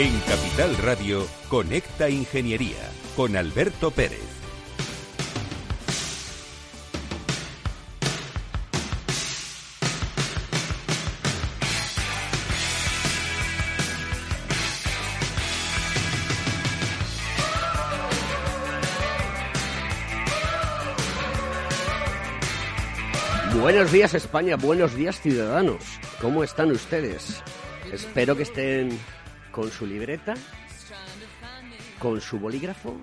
En Capital Radio, Conecta Ingeniería con Alberto Pérez. Buenos días España, buenos días ciudadanos. ¿Cómo están ustedes? Espero que estén con su libreta, con su bolígrafo,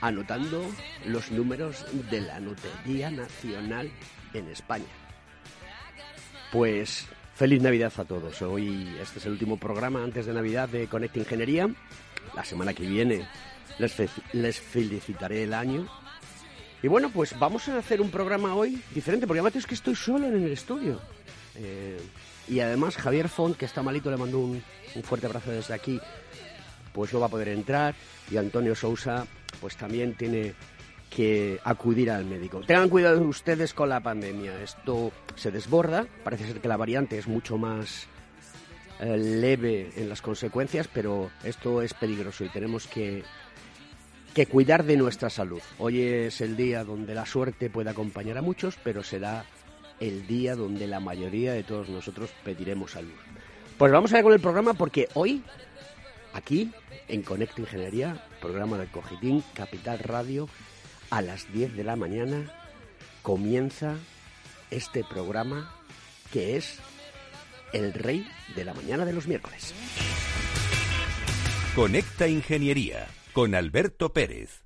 anotando los números de la Lotería Nacional en España. Pues feliz Navidad a todos. Hoy este es el último programa antes de Navidad de Conecta Ingeniería. La semana que viene les, les felicitaré el año. Y bueno, pues vamos a hacer un programa hoy diferente, porque además es que estoy solo en el estudio. Eh, y además Javier Font, que está malito, le mando un, un fuerte abrazo desde aquí, pues no va a poder entrar. Y Antonio Sousa, pues también tiene que acudir al médico. Tengan cuidado ustedes con la pandemia. Esto se desborda. Parece ser que la variante es mucho más eh, leve en las consecuencias, pero esto es peligroso y tenemos que, que cuidar de nuestra salud. Hoy es el día donde la suerte puede acompañar a muchos, pero será el día donde la mayoría de todos nosotros pediremos salud. Pues vamos a ver con el programa porque hoy, aquí, en Conecta Ingeniería, programa de Cogitín, Capital Radio, a las 10 de la mañana, comienza este programa que es el rey de la mañana de los miércoles. Conecta Ingeniería con Alberto Pérez.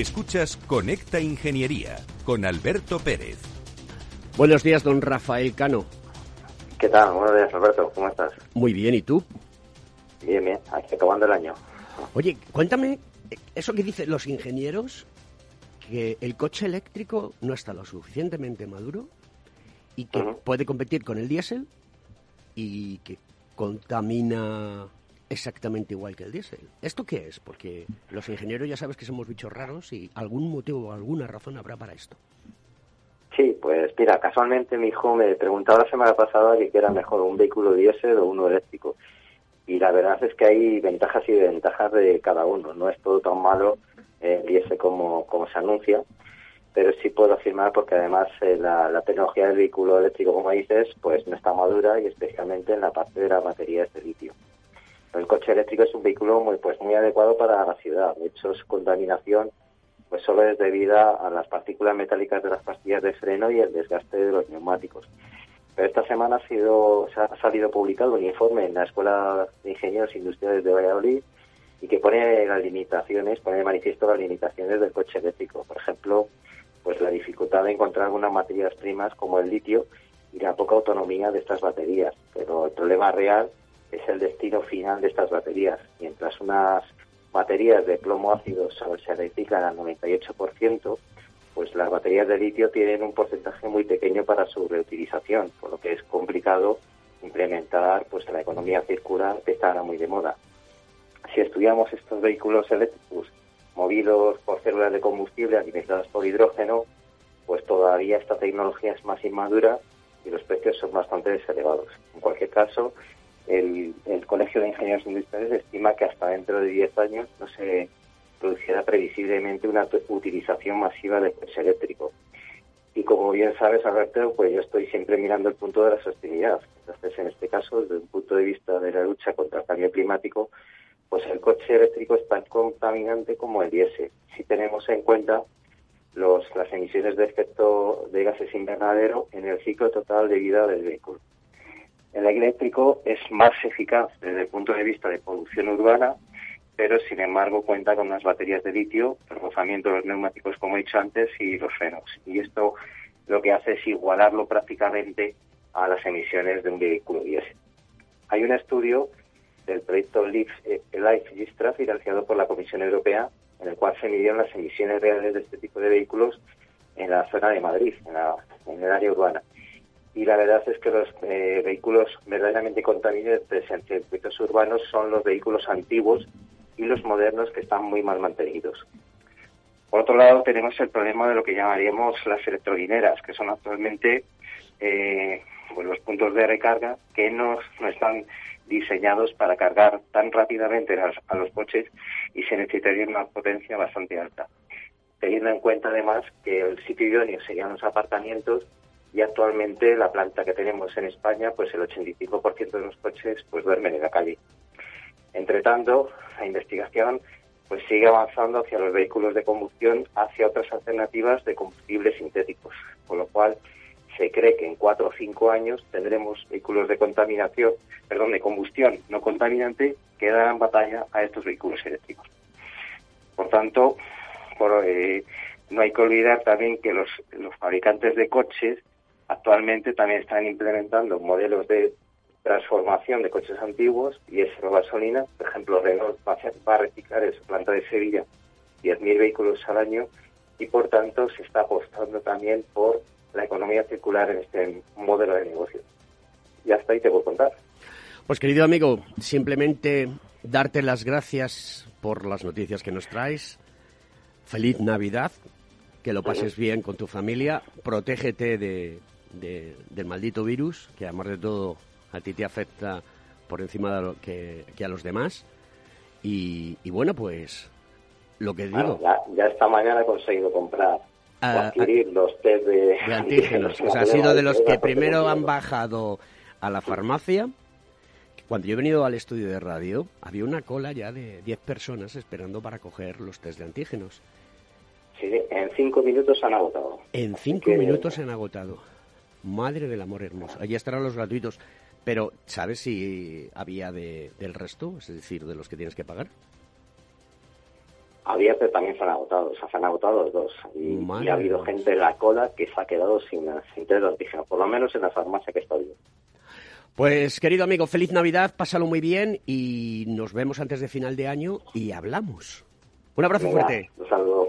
Escuchas Conecta Ingeniería con Alberto Pérez. Buenos días, don Rafael Cano. ¿Qué tal? Buenos días, Alberto. ¿Cómo estás? Muy bien, ¿y tú? Bien, bien. Aquí acabando el año. Oye, cuéntame, eso que dicen los ingenieros, que el coche eléctrico no está lo suficientemente maduro y que puede competir con el diésel y que contamina exactamente igual que el diésel. ¿Esto qué es? Porque los ingenieros ya sabes que somos bichos raros y algún motivo o alguna razón habrá para esto. Sí, pues mira, casualmente mi hijo me preguntaba la semana pasada que era mejor, un vehículo diésel o uno eléctrico. Y la verdad es que hay ventajas y desventajas de cada uno. No es todo tan malo eh, el diésel como, como se anuncia, pero sí puedo afirmar porque además eh, la, la tecnología del vehículo eléctrico, como dices, pues no está madura y especialmente en la parte de las baterías de litio. El coche eléctrico es un vehículo muy pues muy adecuado para la ciudad. De hecho, su contaminación pues solo es debida a las partículas metálicas de las pastillas de freno y el desgaste de los neumáticos. Pero esta semana ha, sido, ha salido publicado un informe en la Escuela de Ingenieros Industriales de Valladolid y que pone las limitaciones, pone de manifiesto las limitaciones del coche eléctrico. Por ejemplo, pues la dificultad de encontrar algunas materias primas como el litio y la poca autonomía de estas baterías. Pero el problema real es el destino final de estas baterías. Mientras unas baterías de plomo ácido se reciclan al 98%, pues las baterías de litio tienen un porcentaje muy pequeño para su reutilización, por lo que es complicado implementar pues la economía circular que está ahora muy de moda. si estudiamos estos vehículos eléctricos movidos por células de combustible alimentadas por hidrógeno, pues todavía esta tecnología es más inmadura y los precios son bastante elevados. En cualquier caso, el, Colegio de Ingenieros Industriales estima que hasta dentro de 10 años no se producirá previsiblemente una utilización masiva del coche eléctrico. Y como bien sabes, Alberto, pues yo estoy siempre mirando el punto de la sostenibilidad. Entonces, en este caso, desde un punto de vista de la lucha contra el cambio climático, pues el coche eléctrico es tan contaminante como el diésel. Si tenemos en cuenta los, las emisiones de efecto de gases invernadero en el ciclo total de vida del vehículo. El eléctrico es más eficaz desde el punto de vista de producción urbana, pero sin embargo cuenta con unas baterías de litio, el de los neumáticos, como he dicho antes, y los frenos. Y esto lo que hace es igualarlo prácticamente a las emisiones de un vehículo diésel. Hay un estudio del proyecto Life Gistra financiado por la Comisión Europea en el cual se midieron las emisiones reales de este tipo de vehículos en la zona de Madrid, en, el área urbana. Y la verdad es que los eh, vehículos verdaderamente contaminantes en circuitos urbanos son los vehículos antiguos y los modernos que están muy mal mantenidos. Por otro lado, tenemos el problema de lo que llamaríamos las electrolineras, que son actualmente eh, pues los puntos de recarga que no, no están diseñados para cargar tan rápidamente a los coches y se necesitaría una potencia bastante alta. Teniendo en cuenta además que el sitio idóneo serían los apartamentos y actualmente la planta que tenemos en España, pues el 85% de los coches pues duermen en la calle. Entre tanto, la investigación pues sigue avanzando hacia los vehículos de combustión, hacia otras alternativas de combustibles sintéticos, con lo cual se cree que en cuatro o cinco años tendremos vehículos de contaminación, perdón, de combustión no contaminante que darán batalla a estos vehículos eléctricos. Por tanto, eh, no hay que olvidar también que los, los fabricantes de coches actualmente también están implementando modelos de transformación de coches antiguos y es gasolina. Por ejemplo, Renault va a reciclar en su planta de Sevilla 10.000 vehículos al año y por tanto se está apostando también por la economía circular en este modelo de negocio. Y hasta ahí te voy a contar. Pues querido amigo, simplemente darte las gracias por las noticias que nos traes. Feliz Navidad, que lo pases bien con tu familia, protégete de, del maldito virus, que además de todo a ti te afecta por encima de lo que, a los demás. Y, bueno, pues lo que digo. ya, ya esta mañana he conseguido comprar adquirir los test de, antígenos. o sea, ha sido de los que primero han bajado a la farmacia. Cuando yo he venido al estudio de radio, había una cola ya de 10 personas esperando para coger los test de antígenos. Sí, en 5 minutos se han agotado. En 5 minutos se han agotado. Madre del amor hermoso. Allí estarán los gratuitos. Pero, ¿sabes si había de, del resto? Es decir, de los que tienes que pagar. Había, pero también se han agotado, o sea, se han agotado los dos. Y, ha habido gente en la cola que se ha quedado sin, sin antígenos, por lo menos en la farmacia que está yo. Pues querido amigo, feliz Navidad, pásalo muy bien y nos vemos antes de final de año y hablamos. Un abrazo fuerte. Un saludo.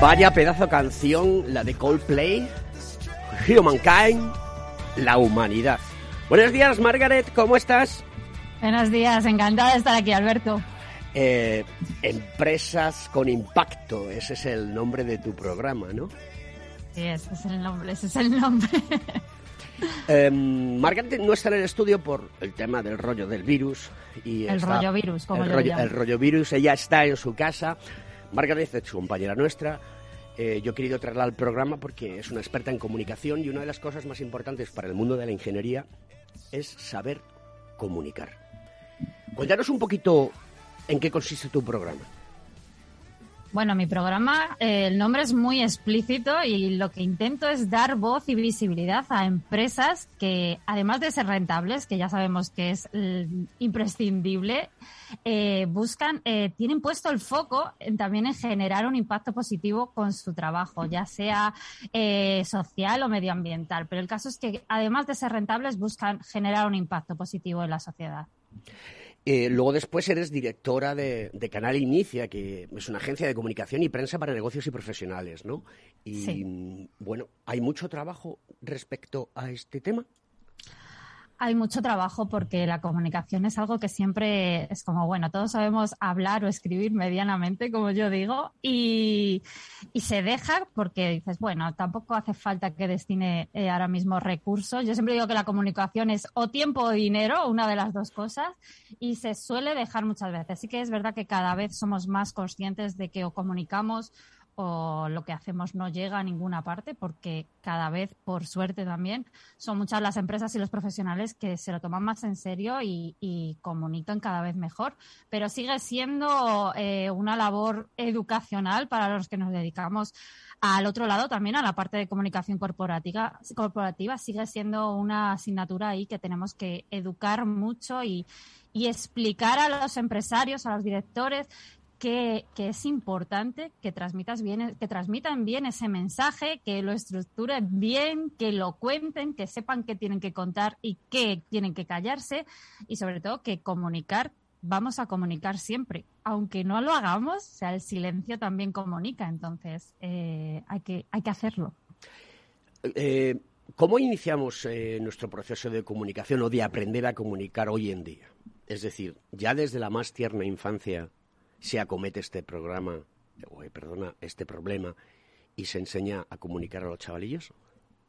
Vaya pedazo de canción, la de Coldplay, Humankind, la humanidad. Buenos días, Margaret, ¿cómo estás? Buenos días, encantada de estar aquí, Alberto. Eh, empresas con impacto, ese es el nombre de tu programa, ¿no? Sí, ese es el nombre, ese es el nombre. Em, Margaret no está en el estudio por el tema del rollo del virus. Y el rollo virus, como el yo rollo, el rollo virus, ella está en su casa. Margaret es compañera nuestra. Eh, yo he querido traerla al programa porque es una experta en comunicación y una de las cosas más importantes para el mundo de la ingeniería es saber comunicar. Cuéntanos un poquito en qué consiste tu programa. Bueno, mi programa, eh, el nombre es muy explícito y lo que intento es dar voz y visibilidad a empresas que, además de ser rentables, que ya sabemos que es imprescindible, eh, buscan, eh, tienen puesto el foco en, también en generar un impacto positivo con su trabajo, ya sea social o medioambiental. Pero el caso es que, además de ser rentables, buscan generar un impacto positivo en la sociedad. Eh, luego después eres directora de, Canal Inicia, que es una agencia de comunicación y prensa para negocios y profesionales, ¿no? Y bueno, ¿hay mucho trabajo respecto a este tema? Hay mucho trabajo porque la comunicación es algo que siempre es como, bueno, todos sabemos hablar o escribir medianamente, como yo digo, y, se deja porque dices, bueno, tampoco hace falta que destine eh, ahora mismo recursos. Yo siempre digo que la comunicación es o tiempo o dinero, una de las dos cosas, y se suele dejar muchas veces. Así que es verdad que cada vez somos más conscientes de que o comunicamos o lo que hacemos no llega a ninguna parte porque cada vez, por suerte también, son muchas las empresas y los profesionales que se lo toman más en serio y, comunican cada vez mejor. Pero sigue siendo eh, una labor educacional para los que nos dedicamos al otro lado también a la parte de comunicación corporativa, corporativa sigue siendo una asignatura ahí que tenemos que educar mucho y, y explicar a los empresarios, a los directores, que, es importante que transmitas bien, que transmitan bien ese mensaje, que lo estructuren bien, que lo cuenten, que sepan qué tienen que contar y qué tienen que callarse y sobre todo que comunicar, vamos a comunicar siempre, aunque no lo hagamos, sea, el silencio también comunica, entonces eh, hay, que, hay que hacerlo. Eh, ¿Cómo iniciamos eh, nuestro proceso de comunicación o de aprender a comunicar hoy en día? Es decir, ya desde la más tierna infancia se acomete este programa, perdona, este problema y se enseña a comunicar a los chavalillos?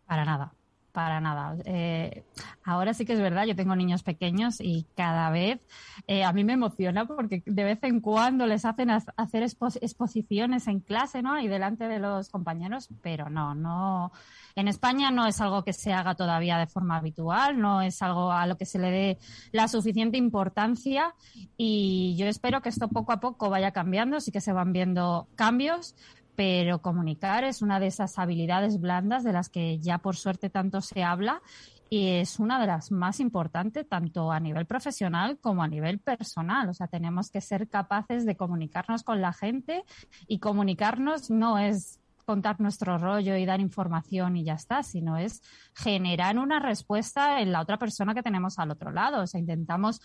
Para nada, para nada. Eh, ahora sí que es verdad, yo tengo niños pequeños y cada vez eh, a mí me emociona porque de vez en cuando les hacen hacer exposiciones en clase, ¿no? Y delante de los compañeros, pero no, no en España no es algo que se haga todavía de forma habitual, no es algo a lo que se le dé la suficiente importancia y yo espero que esto poco a poco vaya cambiando, sí que se van viendo cambios, pero comunicar es una de esas habilidades blandas de las que ya por suerte tanto se habla y es una de las más importantes tanto a nivel profesional como a nivel personal. O sea, tenemos que ser capaces de comunicarnos con la gente y comunicarnos no es contar nuestro rollo y dar información y ya está, sino es generar una respuesta en la otra persona que tenemos al otro lado. O sea, intentamos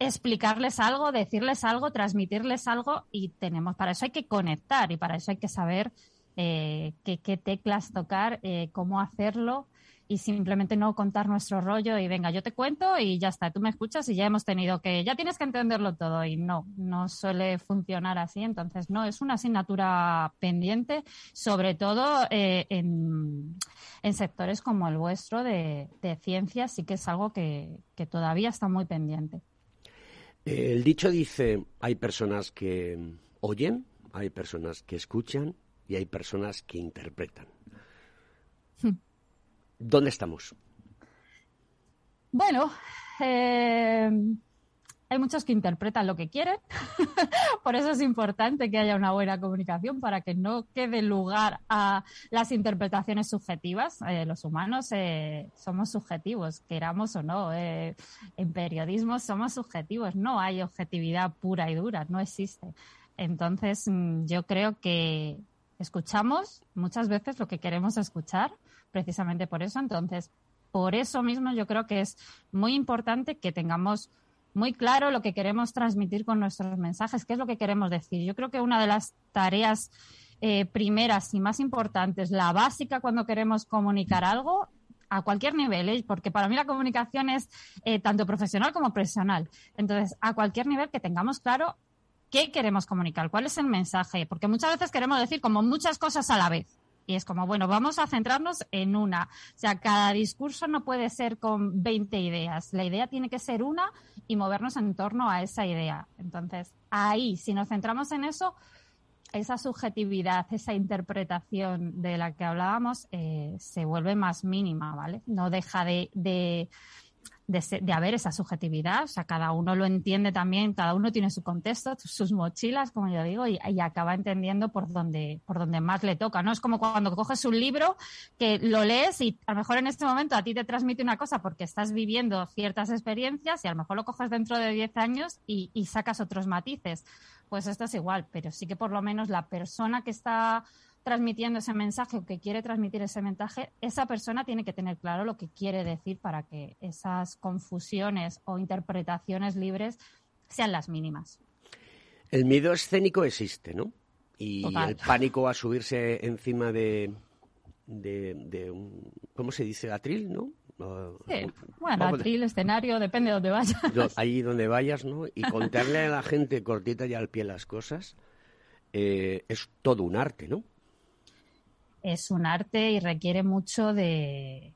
explicarles algo, decirles algo, transmitirles algo y tenemos, para eso hay que conectar y para eso hay que saber eh, qué, teclas tocar, eh, cómo hacerlo y simplemente no contar nuestro rollo y venga, yo te cuento y ya está, tú me escuchas y ya hemos tenido que, ya tienes que entenderlo todo y no, no suele funcionar así, entonces no, es una asignatura pendiente, sobre todo eh, en, sectores como el vuestro de, de ciencias, sí que es algo que todavía está muy pendiente. El dicho dice, hay personas que oyen, hay personas que escuchan y hay personas que interpretan. Hmm. ¿Dónde estamos? Bueno, eh, hay muchos que interpretan lo que quieren. Por eso es importante que haya una buena comunicación para que no quede lugar a las interpretaciones subjetivas. Eh, los humanos eh, somos subjetivos, queramos o no. en periodismo somos subjetivos. No hay objetividad pura y dura, no existe. Entonces, mm, yo creo que escuchamos muchas veces lo que queremos escuchar precisamente por eso. Entonces, por eso mismo yo creo que es muy importante que tengamos muy claro lo que queremos transmitir con nuestros mensajes, qué es lo que queremos decir. Yo creo que una de las tareas eh, primeras y más importantes, la básica cuando queremos comunicar algo, a cualquier nivel, ¿eh? porque para mí la comunicación es eh, tanto profesional como personal. Entonces, a cualquier nivel que tengamos claro qué queremos comunicar, cuál es el mensaje, porque muchas veces queremos decir como muchas cosas a la vez Y es como, bueno, vamos a centrarnos en una. O sea, cada discurso no puede ser con 20 ideas. La idea tiene que ser una y movernos en torno a esa idea. Entonces, ahí, si nos centramos en eso, esa subjetividad, esa interpretación de la que hablábamos eh, se vuelve más mínima, ¿vale? No deja de, de, de, haber esa subjetividad, o sea, cada uno lo entiende también, cada uno tiene su contexto, sus mochilas, como yo digo, y, y, acaba entendiendo por donde, por donde más le toca, ¿no? Es como cuando coges un libro que lo lees y a lo mejor en este momento a ti te transmite una cosa porque estás viviendo ciertas experiencias y a lo mejor lo coges dentro de 10 años y, y sacas otros matices. Pues esto es igual, pero sí que por lo menos la persona que está transmitiendo ese mensaje o que quiere transmitir ese mensaje, esa persona tiene que tener claro lo que quiere decir para que esas confusiones o interpretaciones libres sean las mínimas. El miedo escénico existe, ¿no? Y el pánico a subirse encima de, de, un, ¿cómo se dice? Atril, ¿no? Sí. Bueno, atril, escenario, depende de dónde vayas. Ahí donde vayas, ¿no? Y contarle a la gente cortita y al pie las cosas eh, es todo un arte, ¿no? Es un arte y requiere mucho de,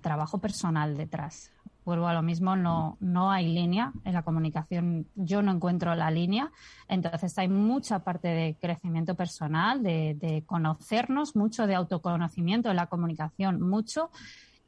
trabajo personal detrás. Vuelvo a lo mismo, no, no hay línea en la comunicación, yo no encuentro la línea, entonces hay mucha parte de crecimiento personal, de, de conocernos, mucho de autoconocimiento en la comunicación, mucho,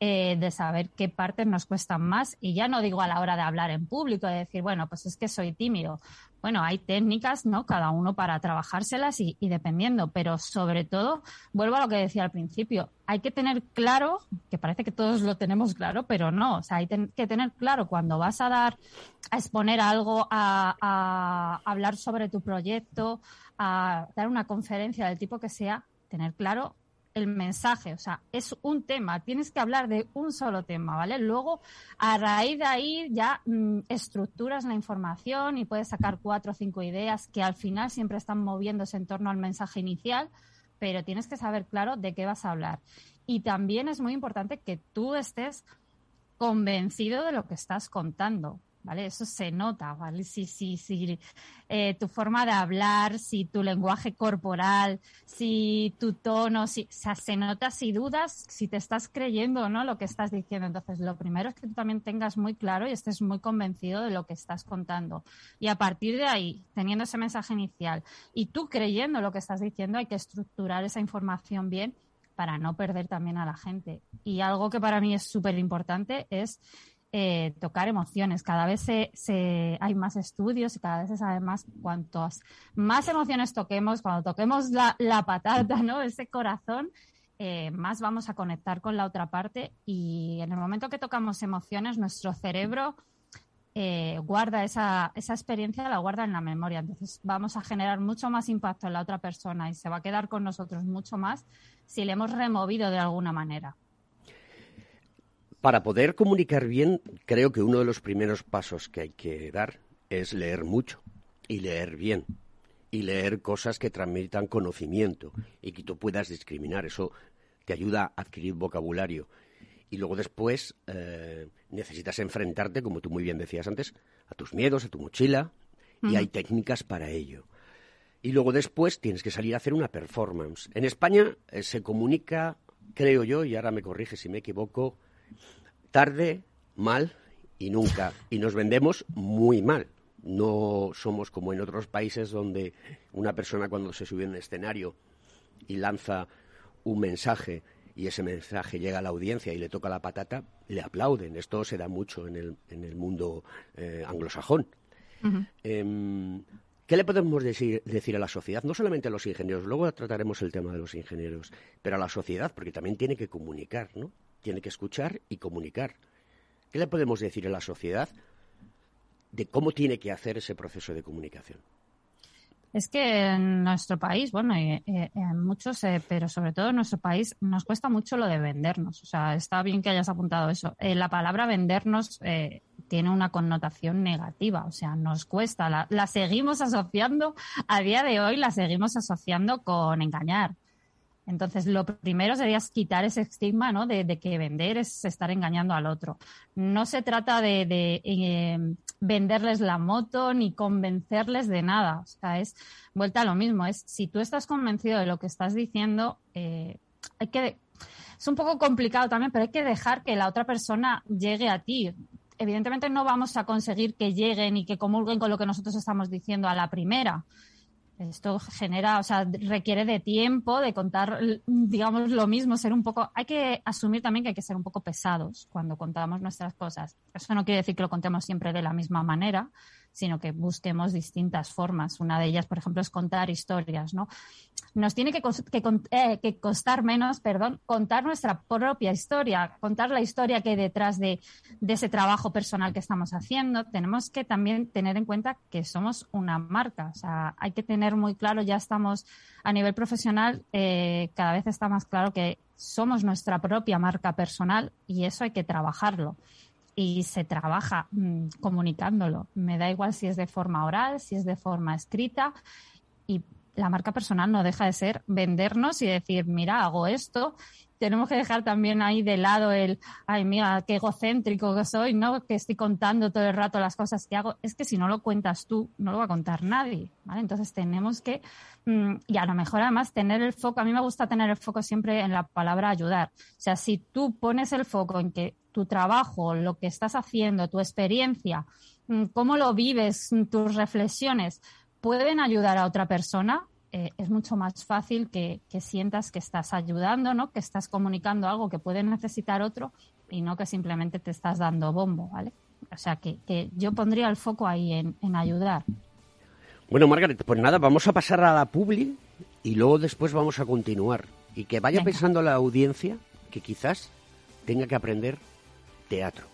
eh, de saber qué partes nos cuestan más. Y ya no digo a la hora de hablar en público, de decir, bueno, pues es que soy tímido. Bueno, hay técnicas, ¿no? Cada uno para trabajárselas y, dependiendo, pero sobre todo, vuelvo a lo que decía al principio, hay que tener claro, que parece que todos lo tenemos claro, pero no, o sea, hay que tener claro cuando vas a dar, a exponer algo, a, a hablar sobre tu proyecto, a dar una conferencia del tipo que sea, tener claro el mensaje, o sea, es un tema, tienes que hablar de un solo tema, ¿vale? Luego, a raíz de ahí ya mm, estructuras la información y puedes sacar cuatro o cinco ideas que al final siempre están moviéndose en torno al mensaje inicial, pero tienes que saber claro de qué vas a hablar. Y también es muy importante que tú estés convencido de lo que estás contando. ¿Vale? Eso se nota, ¿vale? Si, si, si tu forma de hablar, si tu lenguaje corporal, si tu tono, si, o sea, se nota si dudas, si te estás creyendo o no lo que estás diciendo. Entonces, lo primero es que tú también tengas muy claro y estés muy convencido de lo que estás contando. Y a partir de ahí, teniendo ese mensaje inicial y tú creyendo lo que estás diciendo, hay que estructurar esa información bien para no perder también a la gente. Y algo que para mí es súper importante es eh, tocar emociones. Cada vez se, hay más estudios y cada vez se sabe más cuantos más emociones toquemos, cuando toquemos la, patata, ¿no? Ese corazón, eh, más vamos a conectar con la otra parte y en el momento que tocamos emociones, nuestro cerebro eh, guarda esa, esa experiencia, la guarda en la memoria. Entonces vamos a generar mucho más impacto en la otra persona y se va a quedar con nosotros mucho más si le hemos removido de alguna manera. Para poder comunicar bien, creo que uno de los primeros pasos que hay que dar es leer mucho y leer bien y leer cosas que transmitan conocimiento y que tú puedas discriminar. Eso te ayuda a adquirir vocabulario. Y luego después eh, necesitas enfrentarte, como tú muy bien decías antes, a tus miedos, a tu mochila, y hay técnicas para ello. Y luego después tienes que salir a hacer una performance. En España eh, se comunica, creo yo, y ahora me corrige si me equivoco, tarde, mal y nunca. Y nos vendemos muy mal. No somos como en otros países donde una persona cuando se sube a un escenario y lanza un mensaje y ese mensaje llega a la audiencia y le toca la patata, le aplauden. Esto se da mucho en el, en el mundo eh, anglosajón. Em, ¿Qué le podemos decir, decir, a la sociedad? No solamente a los ingenieros, luego trataremos el tema de los ingenieros, pero a la sociedad, porque también tiene que comunicar, ¿no? Tiene que escuchar y comunicar. ¿Qué le podemos decir a la sociedad de cómo tiene que hacer ese proceso de comunicación? Es que en nuestro país, bueno, y, en muchos, eh, pero sobre todo en nuestro país, nos cuesta mucho lo de vendernos. O sea, está bien que hayas apuntado eso. Eh, la palabra vendernos eh, tiene una connotación negativa, o sea, nos cuesta. La, la, seguimos asociando, a día de hoy la seguimos asociando con engañar, entonces, lo primero sería quitar ese estigma ¿no? de, que vender es estar engañando al otro. No se trata de, eh, venderles la moto ni convencerles de nada. O sea, es vuelta a lo mismo. Es si tú estás convencido de lo que estás diciendo, eh, hay que es un poco complicado también, pero hay que dejar que la otra persona llegue a ti. Evidentemente no vamos a conseguir que lleguen y que comulguen con lo que nosotros estamos diciendo a la primera. Esto genera, o sea, requiere de tiempo, de contar, digamos, lo mismo, ser un poco, hay que asumir también que hay que ser un poco pesados cuando contamos nuestras cosas. Eso no quiere decir que lo contemos siempre de la misma manera, sino que busquemos distintas formas. Una de ellas, por ejemplo, es contar historias, ¿no? Nos tiene que, eh, que, costar menos, perdón, contar nuestra propia historia, contar la historia que hay detrás de, ese trabajo personal que estamos haciendo. Tenemos que también tener en cuenta que somos una marca. O sea, hay que tener muy claro, ya estamos a nivel profesional, eh, cada vez está más claro que somos nuestra propia marca personal y eso hay que trabajarlo y se trabaja mm, comunicándolo. Me da igual si es de forma oral, si es de forma escrita y la marca personal no deja de ser vendernos y decir, mira, hago esto. Tenemos que dejar también ahí de lado el, ay, mira, qué egocéntrico que soy, ¿no? Que estoy contando todo el rato las cosas que hago. Es que si no lo cuentas tú, no lo va a contar nadie, ¿vale? Entonces tenemos que, mm, y a lo mejor además tener el foco, a mí me gusta tener el foco siempre en la palabra ayudar. O sea, si tú pones el foco en que tu trabajo, lo que estás haciendo, tu experiencia, mm, cómo lo vives, mm, tus reflexiones, pueden ayudar a otra persona, eh, es mucho más fácil que, sientas que estás ayudando, ¿no? que estás comunicando algo que puede necesitar otro y no que simplemente te estás dando bombo, ¿vale? O sea, que, yo pondría el foco ahí en, ayudar. Bueno, Margaret, pues nada, vamos a pasar a la publi y luego después vamos a continuar. Y que vaya pensando la audiencia que quizás tenga que aprender teatro.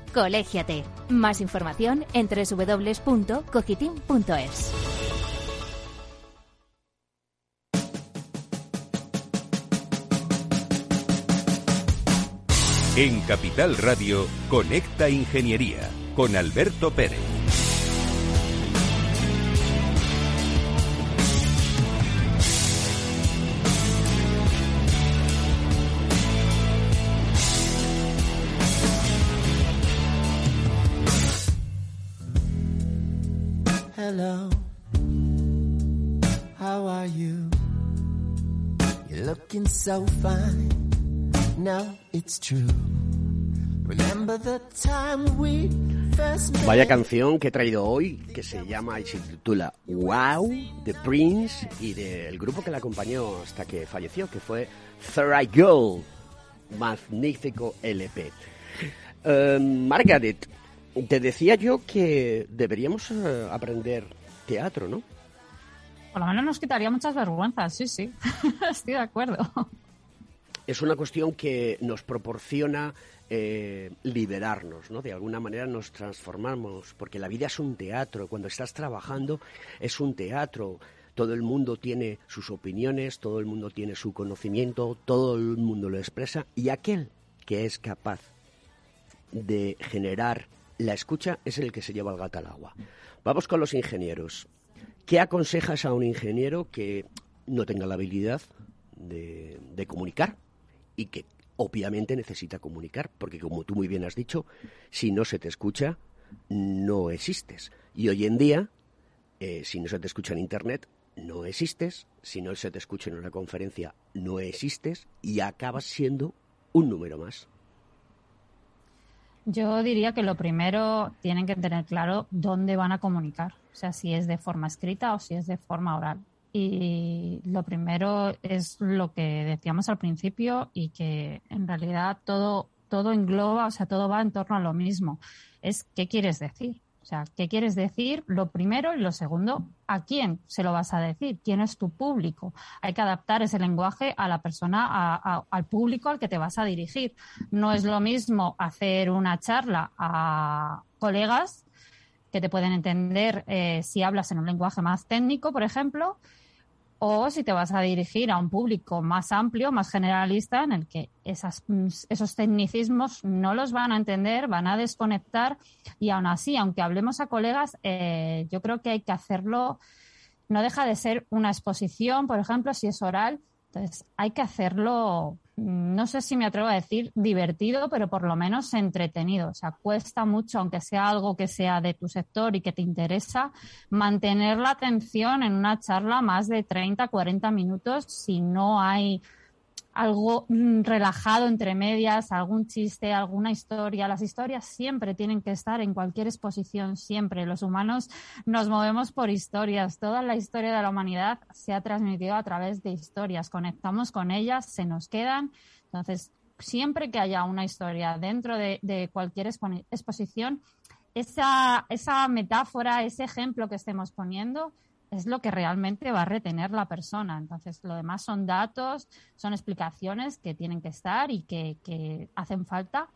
Colégiate. Más información en www.cogitim.es. En Capital Radio, Conecta Ingeniería con Alberto Pérez. Vaya canción que he traído hoy, que se llama y se titula Wow, de Prince y del grupo que la acompañó hasta que falleció, que fue Third Girl. Magnífico LP. Eh, Margaret, te decía yo que deberíamos eh, aprender teatro, ¿no? Por lo menos nos quitaría muchas vergüenzas, sí, sí. Estoy de acuerdo. es una cuestión que nos proporciona eh, liberarnos, ¿no? De alguna manera nos transformamos, porque la vida es un teatro. Cuando estás trabajando es un teatro. Todo el mundo tiene sus opiniones, todo el mundo tiene su conocimiento, todo el mundo lo expresa y aquel que es capaz de generar la escucha es el que se lleva el gato al agua. Vamos con los ingenieros. ¿Qué aconsejas a un ingeniero que no tenga la habilidad de, comunicar y que obviamente necesita comunicar? Porque como tú muy bien has dicho, si no se te escucha, no existes. Y hoy en día, eh, si no se te escucha en Internet, no existes. Si no se te escucha en una conferencia, no existes y acabas siendo un número más. Yo diría que lo primero tienen que tener claro dónde van a comunicar, o sea, si es de forma escrita o si es de forma oral. Y lo primero es lo que decíamos al principio y que en realidad todo, todo engloba, o sea, todo va en torno a lo mismo. Es qué quieres decir. O sea, ¿qué quieres decir? Lo primero y lo segundo, ¿a quién se lo vas a decir? ¿Quién es tu público? Hay que adaptar ese lenguaje a la persona, a- al público al que te vas a dirigir. No es lo mismo hacer una charla a colegas que te pueden entender eh, si hablas en un lenguaje más técnico, por ejemplo, o si te vas a dirigir a un público más amplio, más generalista, en el que esos tecnicismos no los van a entender, van a desconectar y aún así, aunque hablemos a colegas, eh, yo creo que hay que hacerlo, no deja de ser una exposición, por ejemplo, si es oral, entonces hay que hacerlo, no sé si me atrevo a decir divertido, pero por lo menos entretenido. O sea, cuesta mucho, aunque sea algo que sea de tu sector y que te interesa, mantener la atención en una charla más de 30, 40 minutos si no hay algo mm, relajado entre medias, algún chiste, alguna historia. Las historias siempre tienen que estar en cualquier exposición, siempre. Los humanos nos movemos por historias. Toda la historia de la humanidad se ha transmitido a través de historias. Conectamos con ellas, se nos quedan. Entonces, siempre que haya una historia dentro de, cualquier expo- exposición, esa, esa metáfora, ese ejemplo que estemos poniendo, es lo que realmente va a retener la persona. Entonces, lo demás son datos, son explicaciones que tienen que estar y que, que hacen falta.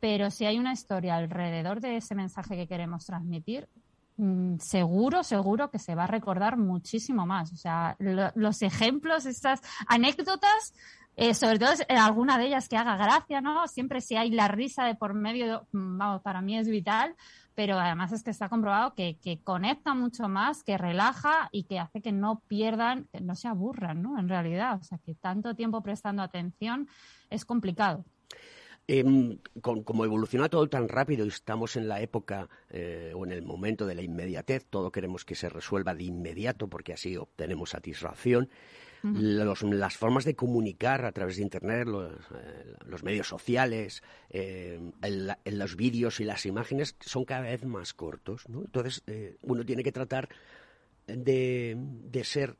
Pero si hay una historia alrededor de ese mensaje que queremos transmitir, mm, seguro, seguro que se va a recordar muchísimo más. O sea, lo- los ejemplos, estas anécdotas, eh, sobre todo en alguna de ellas que haga gracia, ¿no? Siempre si hay la risa de por medio, mm, vamos, para mí es vital, pero además es que está comprobado que, conecta mucho más, que relaja y que hace que no pierdan, que no se aburran, ¿no? En realidad, o sea, que tanto tiempo prestando atención es complicado. Em, como evoluciona todo tan rápido y estamos en la época eh, o en el momento de la inmediatez, todo queremos que se resuelva de inmediato porque así obtenemos satisfacción. Los- las formas de comunicar a través de Internet, los, eh, los medios sociales, eh, el- el- los vídeos y las imágenes son cada vez más cortos. ¿no? Entonces, eh, uno tiene que tratar de, de ser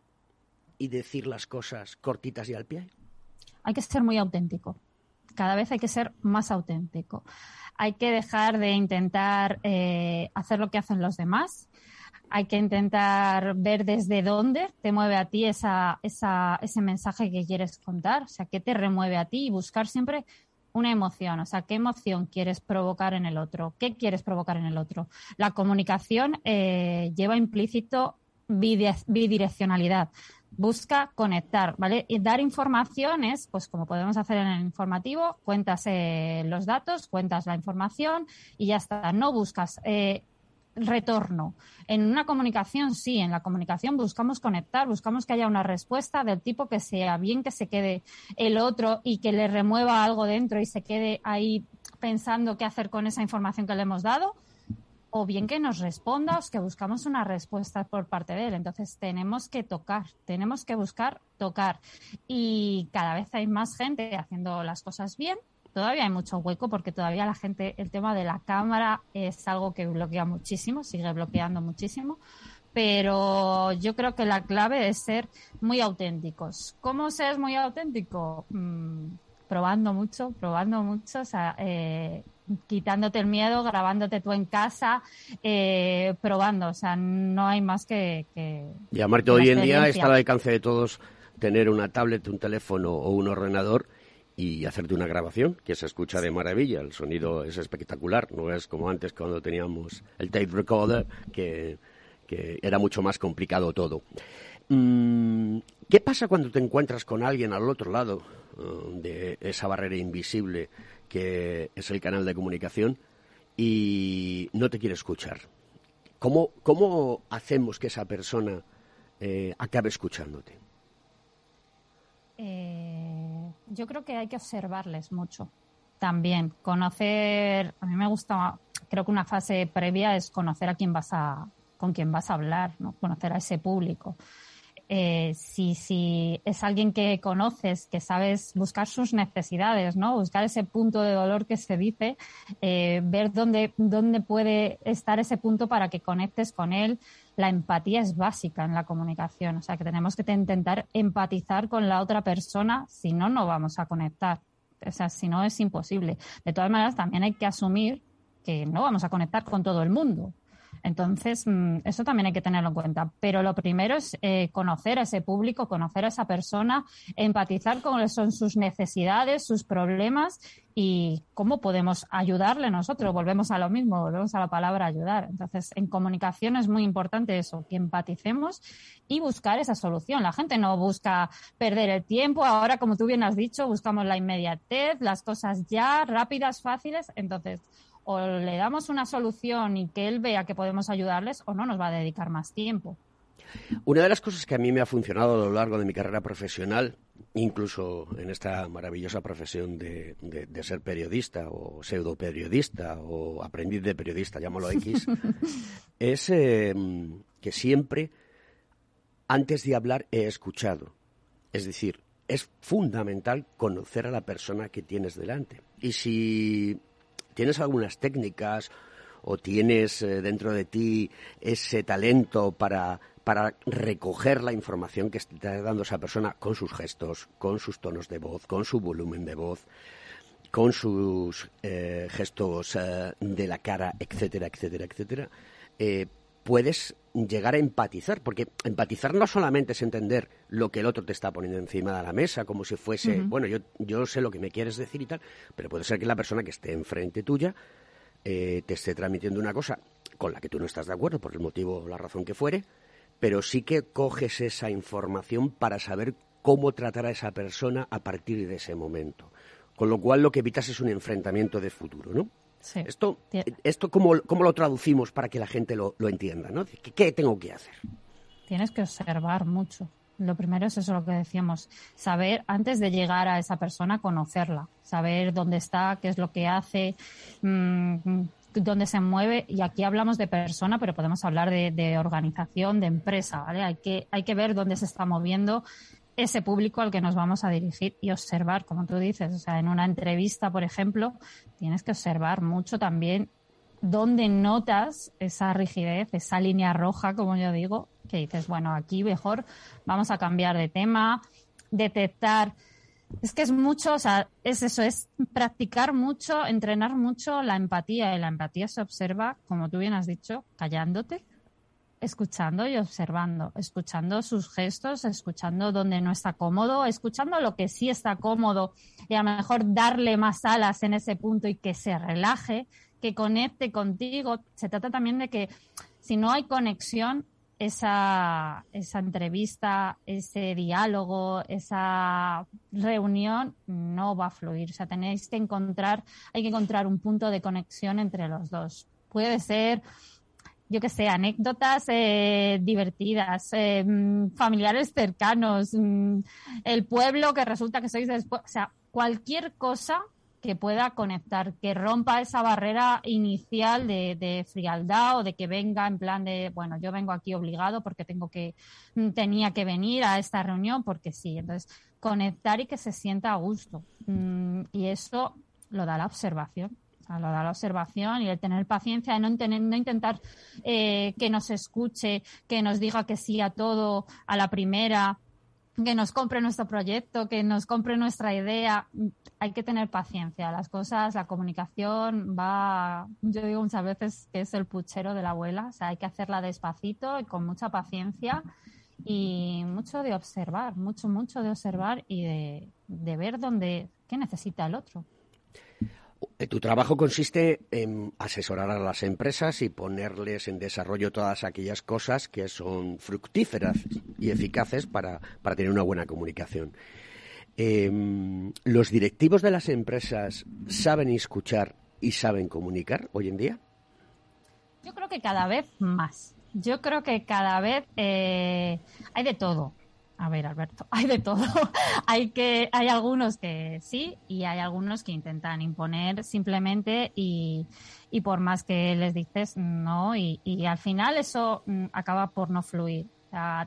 y decir las cosas cortitas y al pie. hay que ser muy auténtico. Cada vez hay que ser más auténtico. Hay que dejar de intentar eh, hacer lo que hacen los demás. Hay que intentar ver desde dónde te mueve a ti esa, ese mensaje que quieres contar, o sea, qué te remueve a ti y buscar siempre una emoción, o sea, qué emoción quieres provocar en el otro, qué quieres provocar en el otro. La comunicación eh, lleva implícito bidireccionalidad. busca conectar, ¿vale? Y dar informaciones, pues como podemos hacer en el informativo, cuentas eh, los datos, cuentas la información y ya está. No buscas eh, retorno. En una comunicación, sí, en la comunicación buscamos conectar, buscamos que haya una respuesta del tipo que sea bien que se quede el otro y que le remueva algo dentro y se quede ahí pensando qué hacer con esa información que le hemos dado o bien que nos responda o que buscamos una respuesta por parte de él. Entonces tenemos que tocar, tenemos que buscar tocar. Y cada vez hay más gente haciendo las cosas bien. Todavía hay mucho hueco porque todavía la gente, el tema de la cámara es algo que bloquea muchísimo, sigue bloqueando muchísimo. Pero yo creo que la clave es ser muy auténticos. ¿Cómo se es muy auténtico? Mm, probando mucho, probando mucho. O sea, eh, quitándote el miedo, grabándote tú en casa, eh, probando. O sea, no hay más que. y aparte, hoy en día está al alcance de todos tener una tablet, un teléfono o un ordenador y hacerte una grabación que se escucha de maravilla. El sonido es espectacular, no es como antes cuando teníamos el tape recorder, que, era mucho más complicado todo. Mm, ¿Qué pasa cuando te encuentras con alguien al otro lado uh, de esa barrera invisible que es el canal de comunicación, y no te quiere escuchar. ¿Cómo, cómo hacemos que esa persona eh, acabe escuchándote? Eh, yo creo que hay que observarles mucho también. Conocer, a mí me gusta, creo que una fase previa es conocer a quién vas a, con quién vas a hablar, ¿no? conocer a ese público. Eh, si, es alguien que conoces, que sabes buscar sus necesidades, ¿no? Buscar ese punto de dolor que se dice, eh, ver dónde, dónde puede estar ese punto para que conectes con él. La empatía es básica en la comunicación, o sea que tenemos que intentar empatizar con la otra persona, si no, no vamos a conectar. O sea, si no es imposible. De todas maneras, también hay que asumir que no vamos a conectar con todo el mundo. Entonces, mm, eso también hay que tenerlo en cuenta. Pero lo primero es eh, conocer a ese público, conocer a esa persona, empatizar con cuáles son sus necesidades, sus problemas y cómo podemos ayudarle nosotros. Volvemos a lo mismo, volvemos a la palabra ayudar. Entonces, en comunicación es muy importante eso, que empaticemos y buscar esa solución. La gente no busca perder el tiempo. Ahora, como tú bien has dicho, buscamos la inmediatez, las cosas ya, rápidas, fáciles. Entonces, o le damos una solución y que él vea que podemos ayudarles o no nos va a dedicar más tiempo. Una de las cosas que a mí me ha funcionado a lo largo de mi carrera profesional, incluso en esta maravillosa profesión de, ser periodista o pseudo periodista o aprendiz de periodista, llámalo X, es em, que siempre, antes de hablar, he escuchado. Es decir, es fundamental conocer a la persona que tienes delante. Y si ¿Tienes algunas técnicas o tienes eh, dentro de ti ese talento para, para recoger la información que está dando esa persona con sus gestos, con sus tonos de voz, con su volumen de voz, con sus eh, gestos eh, de la cara, etcétera, etcétera, etcétera? Puedes llegar a empatizar, porque empatizar no solamente es entender lo que el otro te está poniendo encima de la mesa, como si fuese, bueno, yo, yo sé lo que me quieres decir y tal, pero puede ser que la persona que esté enfrente tuya eh, te esté transmitiendo una cosa con la que tú no estás de acuerdo, por el motivo o la razón que fuere, pero sí que coges esa información para saber cómo tratar a esa persona a partir de ese momento. Con lo cual lo que evitas es un enfrentamiento de futuro, ¿no? Esto, esto ¿cómo, lo traducimos para que la gente lo, entienda? ¿no? ¿Qué, tengo que hacer? Tienes que observar mucho. Lo primero es eso lo que decíamos, saber antes de llegar a esa persona, conocerla, saber dónde está, qué es lo que hace, mm, dónde se mueve. Y aquí hablamos de persona, pero podemos hablar de, de organización, de empresa, ¿vale? Hay que, hay que ver dónde se está moviendo ese público al que nos vamos a dirigir y observar, como tú dices, o sea, en una entrevista, por ejemplo, tienes que observar mucho también dónde notas esa rigidez, esa línea roja, como yo digo, que dices, bueno, aquí mejor vamos a cambiar de tema, detectar. Es que es mucho, o sea, es eso, es practicar mucho, entrenar mucho la empatía. Y la empatía se observa, como tú bien has dicho, callándote, escuchando y observando, escuchando sus gestos, escuchando donde no está cómodo, escuchando lo que sí está cómodo y a lo mejor darle más alas en ese punto y que se relaje, que conecte contigo. Se trata también de que si no hay conexión, esa, esa entrevista, ese diálogo, esa reunión no va a fluir. O sea, tenéis que encontrar, hay que encontrar un punto de conexión entre los dos. Puede ser, yo que sé, anécdotas eh, divertidas, eh, mm, familiares cercanos, mm, el pueblo que resulta que sois después, o sea, cualquier cosa que pueda conectar, que rompa esa barrera inicial de, frialdad o de que venga en plan de, bueno, yo vengo aquí obligado porque tengo que, mm, tenía que venir a esta reunión porque sí. Entonces, conectar y que se sienta a gusto. Y eso lo da la observación. Lo da la observación y el tener paciencia, de no, no intentar eh, que nos escuche, que nos diga que sí a todo a la primera, que nos compre nuestro proyecto, que nos compre nuestra idea. Hay que tener paciencia. Las cosas, la comunicación va, yo digo muchas veces que es el puchero de la abuela. O sea, hay que hacerla despacito y con mucha paciencia y mucho de observar, mucho, mucho de observar y de, de ver dónde, qué necesita el otro. Eh, tu trabajo consiste en asesorar a las empresas y ponerles en desarrollo todas aquellas cosas que son fructíferas y eficaces para, tener una buena comunicación. Em, ¿Los directivos de las empresas saben escuchar y saben comunicar hoy en día? Yo creo que cada vez más. Yo creo que cada vez eh, hay de todo. A ver, Alberto, hay de todo. hay que, hay algunos que sí y hay algunos que intentan imponer simplemente y, y por más que les dices no y, y al final eso mm, acaba por no fluir.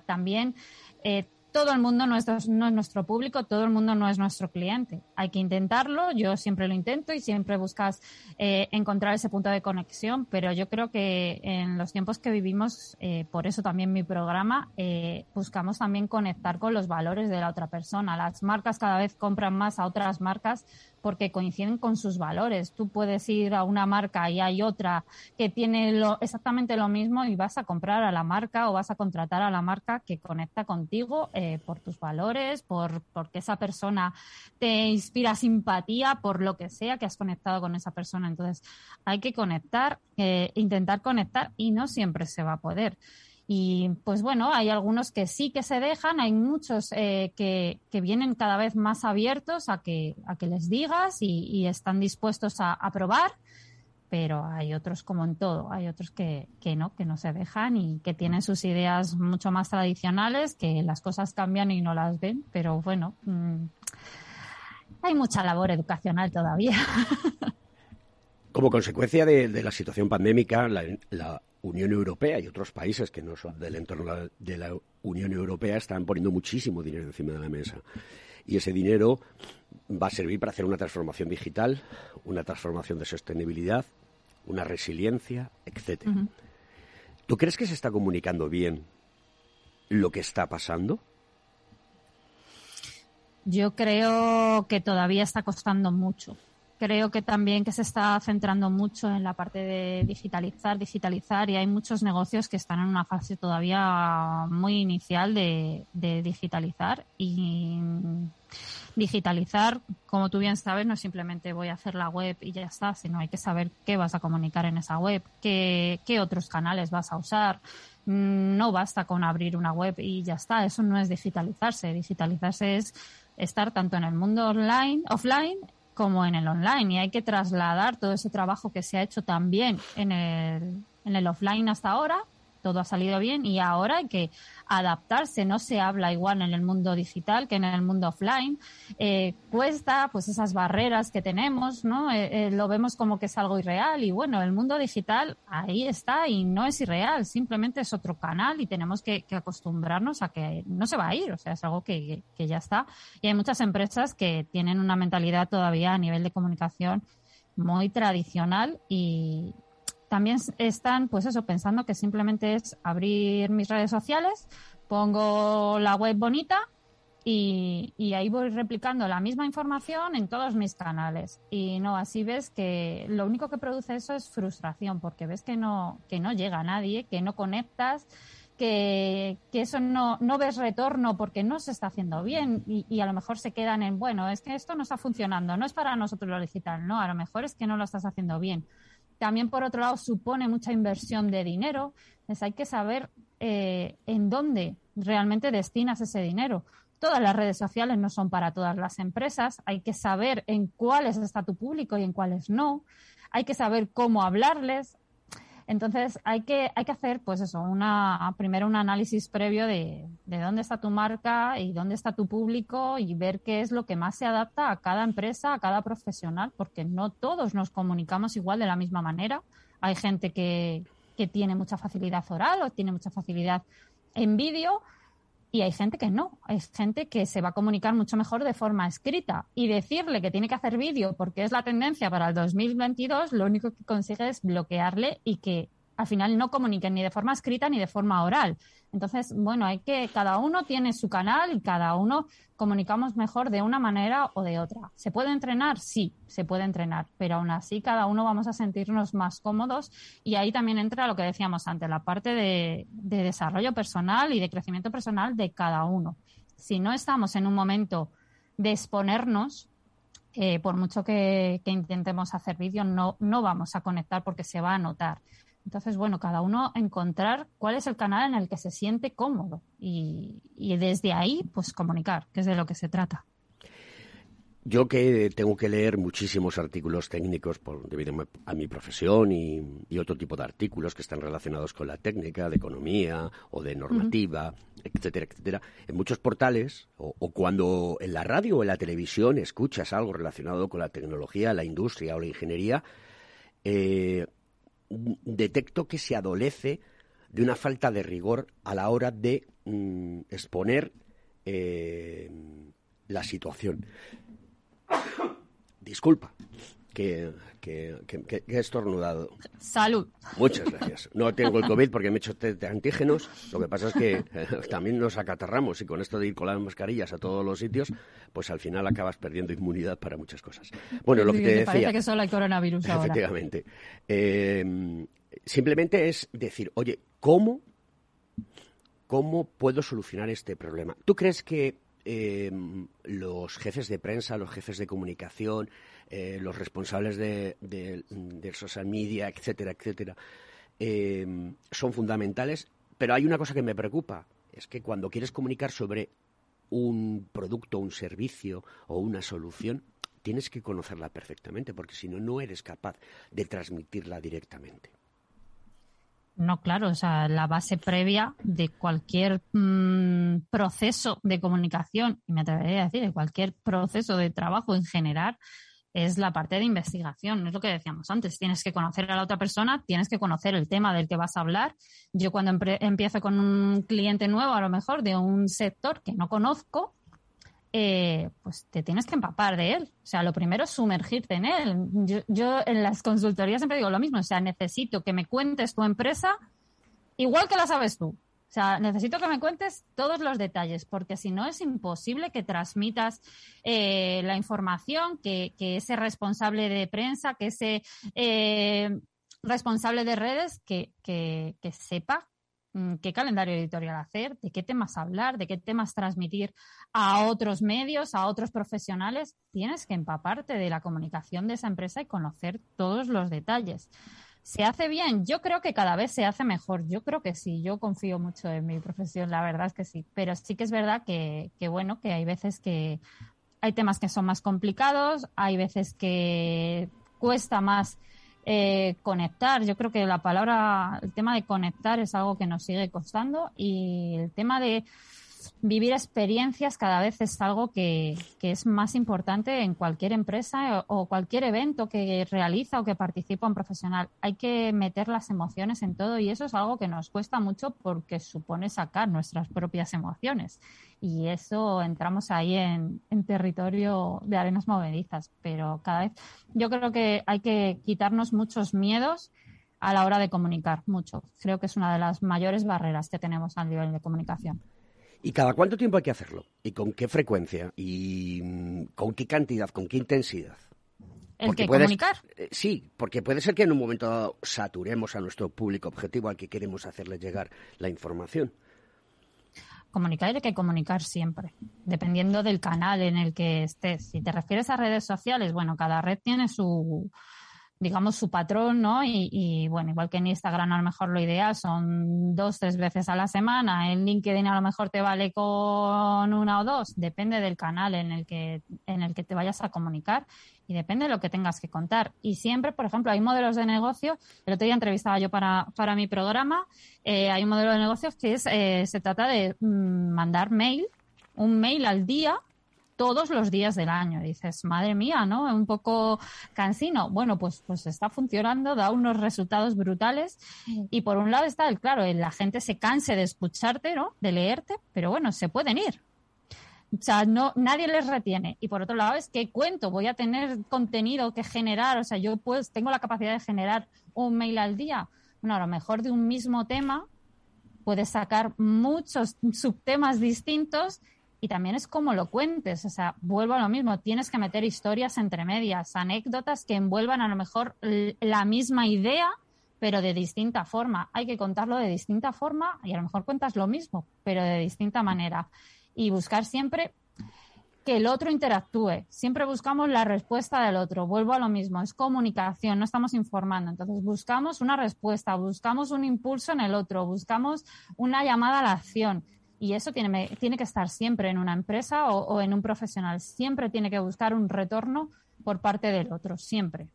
también eh, todo el mundo no es, nuestro público, todo el mundo no es nuestro cliente. Hay que intentarlo, yo siempre lo intento y siempre buscas eh, encontrar ese punto de conexión, pero yo creo que en los tiempos que vivimos, eh, por eso también mi programa, eh, buscamos también conectar con los valores de la otra persona. Las marcas cada vez compran más a otras marcas porque coinciden con sus valores. Tú puedes ir a una marca y hay otra que tiene lo, exactamente lo mismo y vas a comprar a la marca o vas a contratar a la marca que conecta contigo eh, por tus valores, por porque esa persona te inspira simpatía, por lo que sea que has conectado con esa persona. Entonces, hay que conectar, eh, intentar conectar y no siempre se va a poder. Y pues bueno, hay algunos que sí que se dejan, hay muchos eh, que, vienen cada vez más abiertos a que, a que les digas y, están dispuestos a, probar, pero hay otros como en todo, hay otros que, que no, que no se dejan y que tienen sus ideas mucho más tradicionales, que las cosas cambian y no las ven, pero bueno, mm, hay mucha labor educacional todavía. Como consecuencia de, la situación pandémica, la, Unión Europea y otros países que no son del entorno de la Unión Europea están poniendo muchísimo dinero encima de la mesa. Y ese dinero va a servir para hacer una transformación digital, una transformación de sostenibilidad, una resiliencia, etcétera. ¿Tú crees que se está comunicando bien lo que está pasando? Yo creo que todavía está costando mucho creo que también que se está centrando mucho en la parte de digitalizar, digitalizar y hay muchos negocios que están en una fase todavía muy inicial de, digitalizar y digitalizar, como tú bien sabes, no simplemente voy a hacer la web y ya está, sino hay que saber qué vas a comunicar en esa web, qué, qué otros canales vas a usar. Mm, no basta con abrir una web y ya está, eso no es digitalizarse. Digitalizarse es estar tanto en el mundo online, offline, como en el online y hay que trasladar todo ese trabajo que se ha hecho también en el, en el offline hasta ahora todo ha salido bien y ahora hay que adaptarse. No se habla igual en el mundo digital que en el mundo offline. Eh, cuesta, pues esas barreras que tenemos, ¿no? Eh, eh, lo vemos como que es algo irreal y bueno, el mundo digital ahí está y no es irreal, simplemente es otro canal y tenemos que, acostumbrarnos a que no se va a ir, o sea, es algo que, que ya está. Y hay muchas empresas que tienen una mentalidad todavía a nivel de comunicación muy tradicional y, también están, pues eso, pensando que simplemente es abrir mis redes sociales, pongo la web bonita y, ahí voy replicando la misma información en todos mis canales. Y no, así ves que lo único que produce eso es frustración, porque ves que no, que no llega a nadie, que no conectas, que, eso no, no ves retorno porque no se está haciendo bien y, y, a lo mejor se quedan en, bueno, es que esto no está funcionando, no es para nosotros lo digital, no, a lo mejor es que no lo estás haciendo bien también por otro lado supone mucha inversión de dinero. Entonces hay que saber eh, en dónde realmente destinas ese dinero. Todas las redes sociales no son para todas las empresas. Hay que saber en cuáles está tu público y en cuáles no. Hay que saber cómo hablarles. Entonces hay que, hay que hacer, pues eso, una, primero un análisis previo de, de dónde está tu marca y dónde está tu público y ver qué es lo que más se adapta a cada empresa, a cada profesional, porque no todos nos comunicamos igual de la misma manera. Hay gente que, que tiene mucha facilidad oral o tiene mucha facilidad en vídeo y hay gente que no, hay gente que se va a comunicar mucho mejor de forma escrita. Y decirle que tiene que hacer vídeo porque es la tendencia para el 2022, lo único que consigue es bloquearle y que al final no comuniquen ni de forma escrita ni de forma oral. Entonces, bueno, hay que, cada uno tiene su canal y cada uno comunicamos mejor de una manera o de otra. ¿Se puede entrenar? Sí, se puede entrenar, pero aún así cada uno vamos a sentirnos más cómodos y ahí también entra lo que decíamos antes, la parte de, desarrollo personal y de crecimiento personal de cada uno. Si no estamos en un momento de exponernos, eh, por mucho que, intentemos hacer vídeo, no, no vamos a conectar porque se va a notar. Entonces, bueno, cada uno encontrar cuál es el canal en el que se siente cómodo y, desde ahí, pues comunicar, que es de lo que se trata. Yo que tengo que leer muchísimos artículos técnicos por, debido a mi profesión y, otro tipo de artículos que están relacionados con la técnica, de economía o de normativa, etcétera, etcétera. En muchos portales o, cuando en la radio o en la televisión escuchas algo relacionado con la tecnología, la industria o la ingeniería, eh, detecto que se adolece de una falta de rigor a la hora de mm, exponer eh, la situación. Disculpa que, que, he estornudado. Salud. Muchas gracias. No tengo el COVID porque me he hecho test de antígenos. Lo que pasa es que eh, también nos acatarramos y con esto de ir con las mascarillas a todos los sitios, pues al final acabas perdiendo inmunidad para muchas cosas. Bueno, lo que te decía... Parece que solo hay coronavirus ahora. Efectivamente. Eh, simplemente es decir, oye, ¿cómo, ¿cómo puedo solucionar este problema? ¿Tú crees que eh, los jefes de prensa, los jefes de comunicación, eh, los responsables de, social media, etcétera, etcétera, eh, son fundamentales. Pero hay una cosa que me preocupa, es que cuando quieres comunicar sobre un producto, un servicio o una solución, tienes que conocerla perfectamente, porque si no, no eres capaz de transmitirla directamente. No, claro, o sea, la base previa de cualquier mm, proceso de comunicación, y me atrevería a decir, de cualquier proceso de trabajo en general, es la parte de investigación. Es lo que decíamos antes. Tienes que conocer a la otra persona, tienes que conocer el tema del que vas a hablar. Yo cuando empiezo con un cliente nuevo, a lo mejor de un sector que no conozco, eh, pues te tienes que empapar de él. O sea, lo primero es sumergirte en él. Yo, yo en las consultorías siempre digo lo mismo. O sea, necesito que me cuentes tu empresa igual que la sabes tú. O sea, necesito que me cuentes todos los detalles, porque si no es imposible que transmitas eh, la información, que, ese responsable de prensa, que ese eh, responsable de redes, que, que, sepa qué calendario editorial hacer, de qué temas hablar, de qué temas transmitir a otros medios, a otros profesionales. Tienes que empaparte de la comunicación de esa empresa y conocer todos los detalles. ¿Se hace bien? Yo creo que cada vez se hace mejor. Yo creo que sí. Yo confío mucho en mi profesión, la verdad es que sí. Pero sí que es verdad que, bueno, que hay veces que hay temas que son más complicados, hay veces que cuesta más eh, conectar. Yo creo que la palabra, el tema de conectar es algo que nos sigue costando y el tema de vivir experiencias cada vez es algo que, es más importante en cualquier empresa o, cualquier evento que realiza o que participa un profesional. Hay que meter las emociones en todo y eso es algo que nos cuesta mucho porque supone sacar nuestras propias emociones. Y eso entramos ahí en, en territorio de arenas movedizas. Pero cada vez yo creo que hay que quitarnos muchos miedos a la hora de comunicar, mucho. Creo que es una de las mayores barreras que tenemos a nivel de comunicación. ¿Y cada cuánto tiempo hay que hacerlo? ¿Y con qué frecuencia? ¿Y mm, con qué cantidad? ¿Con qué intensidad? ¿El que comunicar? Eh, sí, porque puede ser que en un momento dado saturemos a nuestro público objetivo al que queremos hacerle llegar la información. Comunicar hay que comunicar siempre, dependiendo del canal en el que estés. Si te refieres a redes sociales, bueno, cada red tiene su, digamos, su patrón, ¿no? Y, bueno, igual que en Instagram a lo mejor lo ideal son dos, tres veces a la semana, en LinkedIn a lo mejor te vale con una o dos, depende del canal en el que, en el que te vayas a comunicar y depende de lo que tengas que contar. Y siempre, por ejemplo, hay modelos de negocio, el otro día entrevistaba yo para, para mi programa, eh, hay un modelo de negocios que es, eh, se trata de mm, mandar mail, un mail al día todos los días del año. dices, madre mía, ¿no? Un poco cansino. Bueno, pues, pues está funcionando, da unos resultados brutales. Y por un lado está el, claro, la gente se canse de escucharte, ¿no? De leerte, pero bueno, se pueden ir. O sea, no, nadie les retiene. Y por otro lado es que cuento, voy a tener contenido que generar, o sea, yo pues tengo la capacidad de generar un mail al día. Bueno, a lo mejor de un mismo tema puedes sacar muchos subtemas distintos y también es como lo cuentes. O sea, vuelvo a lo mismo, tienes que meter historias entre medias, anécdotas que envuelvan a lo mejor la misma idea, pero de distinta forma. Hay que contarlo de distinta forma y a lo mejor cuentas lo mismo, pero de distinta manera. Y buscar siempre que el otro interactúe. Siempre buscamos la respuesta del otro. Vuelvo a lo mismo, es comunicación, no estamos informando. Entonces buscamos una respuesta, buscamos un impulso en el otro, buscamos una llamada a la acción. Y eso tiene, tiene que estar siempre en una empresa o, en un profesional. Siempre tiene que buscar un retorno por parte del otro, siempre.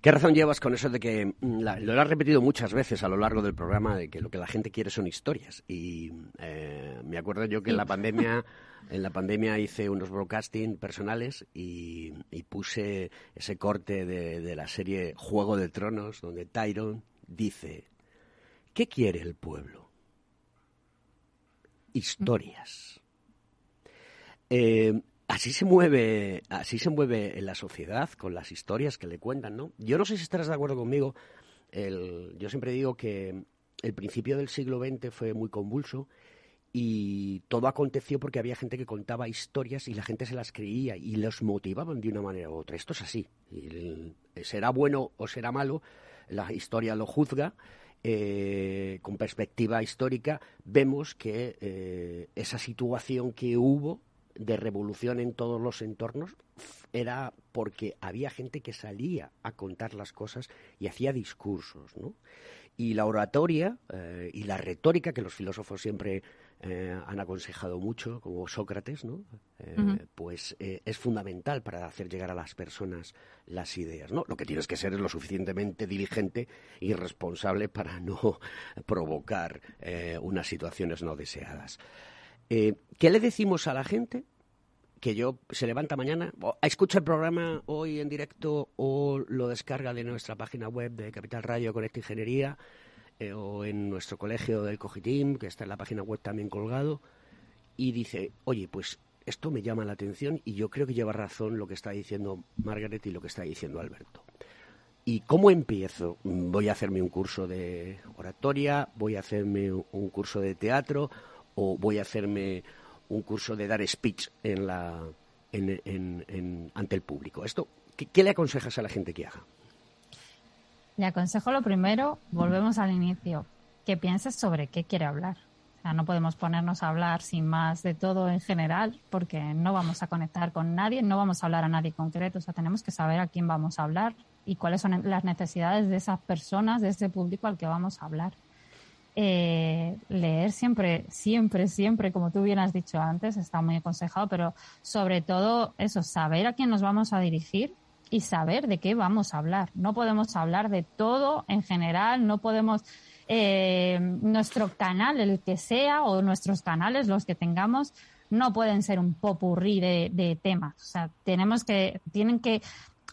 ¿Qué razón llevas con eso de que mm, lo has repetido muchas veces a lo largo del programa de que lo que la gente quiere son historias? Y eh, me acuerdo yo que en la pandemia en la pandemia hice unos broadcasting personales y, puse ese corte de, de, la serie Juego de Tronos donde Tyron dice ¿qué quiere el pueblo? Historias. Eh, así se mueve, así se mueve en la sociedad con las historias que le cuentan, ¿no? Yo no sé si estarás de acuerdo conmigo. yo siempre digo que el principio del siglo XX fue muy convulso y todo aconteció porque había gente que contaba historias y la gente se las creía y los motivaban de una manera u otra. Esto es así. será bueno o será malo, la historia lo juzga eh, con perspectiva histórica, vemos que eh, esa situación que hubo de revolución en todos los entornos era porque había gente que salía a contar las cosas y hacía discursos, ¿no? Y la oratoria eh, y la retórica, que los filósofos siempre eh, han aconsejado mucho, como Sócrates, ¿no? Eh, pues es fundamental para hacer llegar a las personas las ideas, ¿no? Lo que tienes que ser es lo suficientemente diligente y responsable para no provocar unas situaciones no deseadas. ¿Qué le decimos a la gente? Que yo se levanta mañana, escucha el programa hoy en directo o lo descarga de nuestra página web de Capital Radio con esta Ingeniería eh, o en nuestro colegio del Cogitim, que está en la página web también colgado, y dice, oye, pues esto me llama la atención y yo creo que lleva razón lo que está diciendo Margaret y lo que está diciendo Alberto. ¿Y cómo empiezo? ¿Voy a hacerme un curso de oratoria? ¿Voy a hacerme un curso de teatro? ¿O voy a hacerme un curso de dar speech en ante el público? Esto, ¿qué le aconsejas a la gente que haga? Le aconsejo lo primero, volvemos al inicio, que pienses sobre qué quiere hablar. No podemos ponernos a hablar sin más de todo en general, porque no vamos a conectar con nadie, no vamos a hablar a nadie concreto. O sea, tenemos que saber a quién vamos a hablar y cuáles son las necesidades de esas personas, de ese público al que vamos a hablar. Eh, leer siempre, siempre, siempre, como tú bien has dicho antes, está muy aconsejado, pero sobre todo eso, saber a quién nos vamos a dirigir y saber de qué vamos a hablar. No podemos hablar de todo en general, no podemos eh, nuestro canal, el que sea, o nuestros canales, los que tengamos, no pueden ser un popurrí de, de temas. O sea, tenemos que, tienen que,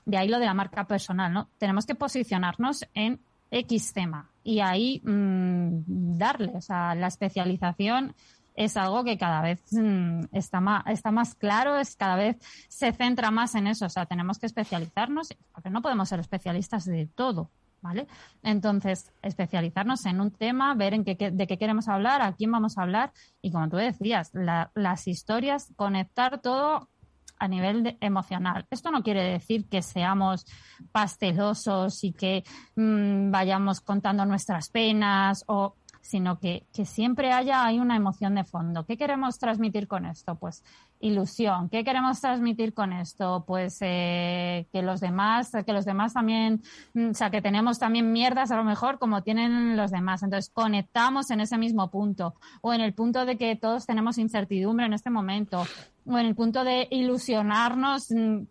de ahí lo de la marca personal, ¿no? Tenemos que posicionarnos en X tema y ahí mm, darle, o sea, la especialización es algo que cada vez mm, está, más, está más claro, es cada vez se centra más en eso. O sea, tenemos que especializarnos, porque no podemos ser especialistas de todo. ¿Vale? Entonces, especializarnos en un tema, ver en qué, de qué queremos hablar, a quién vamos a hablar y, como tú decías, las historias, conectar todo a nivel emocional. Esto no quiere decir que seamos pastelosos y que mm, vayamos contando nuestras penas o sino que, que siempre haya hay una emoción de fondo. ¿Qué queremos transmitir con esto? Pues ilusión. ¿Qué queremos transmitir con esto? Pues eh, que los demás, que los demás también, mm, o sea, que tenemos también mierdas a lo mejor como tienen los demás. Entonces conectamos en ese mismo punto o en el punto de que todos tenemos incertidumbre en este momento o en el punto de ilusionarnos, mm,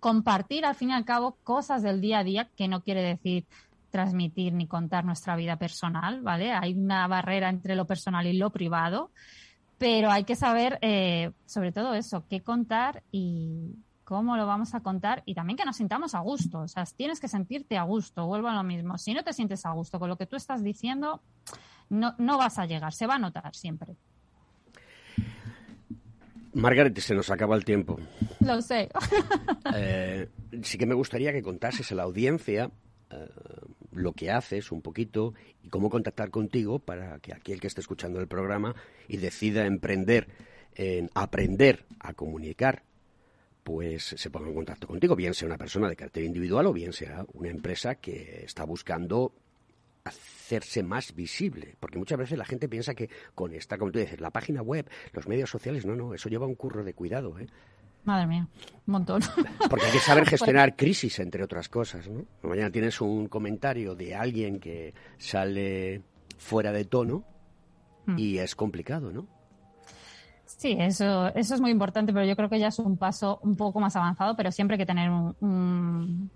compartir al fin y al cabo cosas del día a día que no quiere decir transmitir ni contar nuestra vida personal, ¿vale? Hay una barrera entre lo personal y lo privado, pero hay que saber eh, sobre todo eso, qué contar y cómo lo vamos a contar y también que nos sintamos a gusto. O sea, tienes que sentirte a gusto, vuelvo a lo mismo. Si no te sientes a gusto con lo que tú estás diciendo, no, no vas a llegar, se va a notar siempre. Margaret, se nos acaba el tiempo. Lo sé. Eh, sí que me gustaría que contases a la audiencia lo que haces un poquito y cómo contactar contigo para que aquel que esté escuchando el programa y decida emprender en aprender a comunicar, pues se ponga en contacto contigo, bien sea una persona de carácter individual o bien sea una empresa que está buscando hacerse más visible, porque muchas veces la gente piensa que con esta, como tú dices, la página web, los medios sociales, no, no, eso lleva un curro de cuidado, ¿eh? Madre mía, un montón. Porque hay que saber gestionar crisis, entre otras cosas, ¿no? Mañana tienes un comentario de alguien que sale fuera de tono Hmm. y es complicado, ¿no? Sí, eso, eso es muy importante, pero yo creo que ya es un paso un poco más avanzado, pero siempre hay que tener un- un-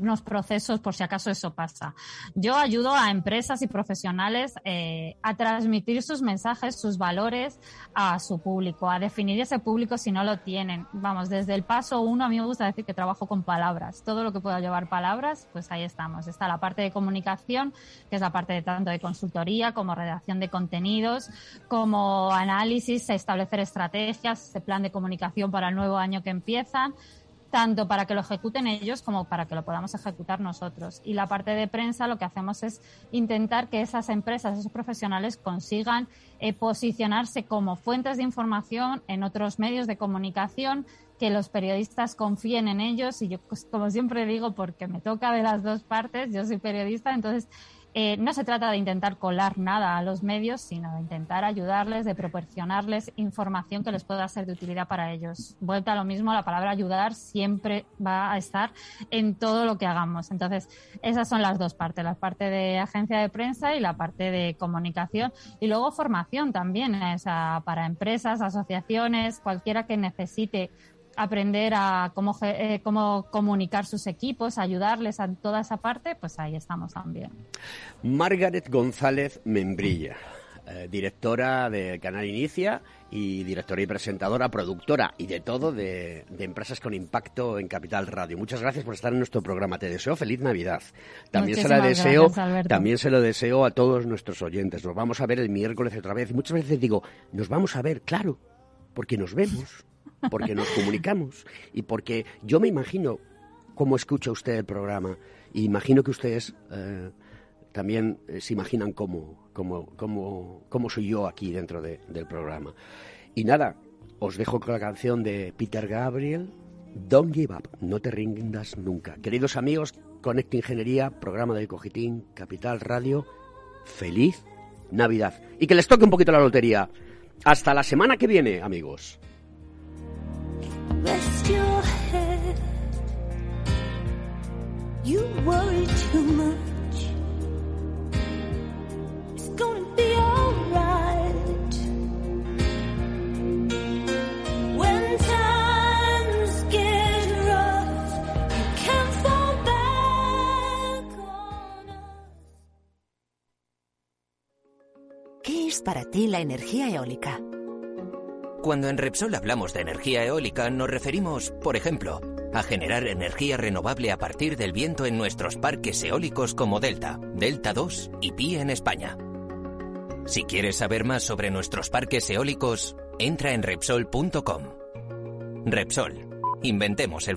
unos procesos por si acaso eso pasa. Yo ayudo a empresas y profesionales eh, a transmitir sus mensajes, sus valores a su público, a definir ese público si no lo tienen. Vamos, desde el paso uno a mí me gusta decir que trabajo con palabras. Todo lo que pueda llevar palabras, pues ahí estamos. Está la parte de comunicación, que es la parte de tanto de consultoría como redacción de contenidos, como análisis, establecer estrategias, ese plan de comunicación para el nuevo año que empiezan tanto para que lo ejecuten ellos como para que lo podamos ejecutar nosotros. Y la parte de prensa lo que hacemos es intentar que esas empresas, esos profesionales consigan eh, posicionarse como fuentes de información en otros medios de comunicación, que los periodistas confíen en ellos. Y yo, pues, como siempre digo, porque me toca de las dos partes, yo soy periodista, entonces eh, no se trata de intentar colar nada a los medios, sino de intentar ayudarles, de proporcionarles información que les pueda ser de utilidad para ellos. Vuelta a lo mismo, la palabra ayudar siempre va a estar en todo lo que hagamos. Entonces, esas son las dos partes, la parte de agencia de prensa y la parte de comunicación. Y luego formación también, o para empresas, asociaciones, cualquiera que necesite aprender a cómo, eh, cómo comunicar sus equipos, ayudarles a toda esa parte, pues ahí estamos también. Margaret González Membrilla, eh, directora del canal Inicia y directora y presentadora, productora y de todo de, de empresas con impacto en Capital Radio. Muchas gracias por estar en nuestro programa. Te deseo feliz Navidad. También se la deseo, gracias, también se lo deseo a todos nuestros oyentes. Nos vamos a ver el miércoles otra vez. Muchas veces digo, nos vamos a ver, claro, porque nos vemos, porque nos comunicamos y porque yo me imagino cómo escucha usted el programa y imagino que ustedes eh, también eh, se imaginan cómo, cómo, cómo, cómo soy yo aquí dentro de- del programa. Y nada, os dejo con la canción de Peter Gabriel, Don't Give Up, no te rindas nunca. Queridos amigos, Conecta Ingeniería, programa del Cogitín, Capital Radio, feliz Navidad. Y que les toque un poquito la lotería. Hasta la semana que viene, amigos. Rest your head. You worry too much. It's gonna be alright. When times get rough, you can fall back on us. ¿Qué es para ti la energía eólica? Cuando en Repsol hablamos de energía eólica nos referimos, por ejemplo, a generar energía renovable a partir del viento en nuestros parques eólicos como Delta, Delta 2 y Pi en España. Si quieres saber más sobre nuestros parques eólicos, entra en Repsol.com. Repsol, inventemos el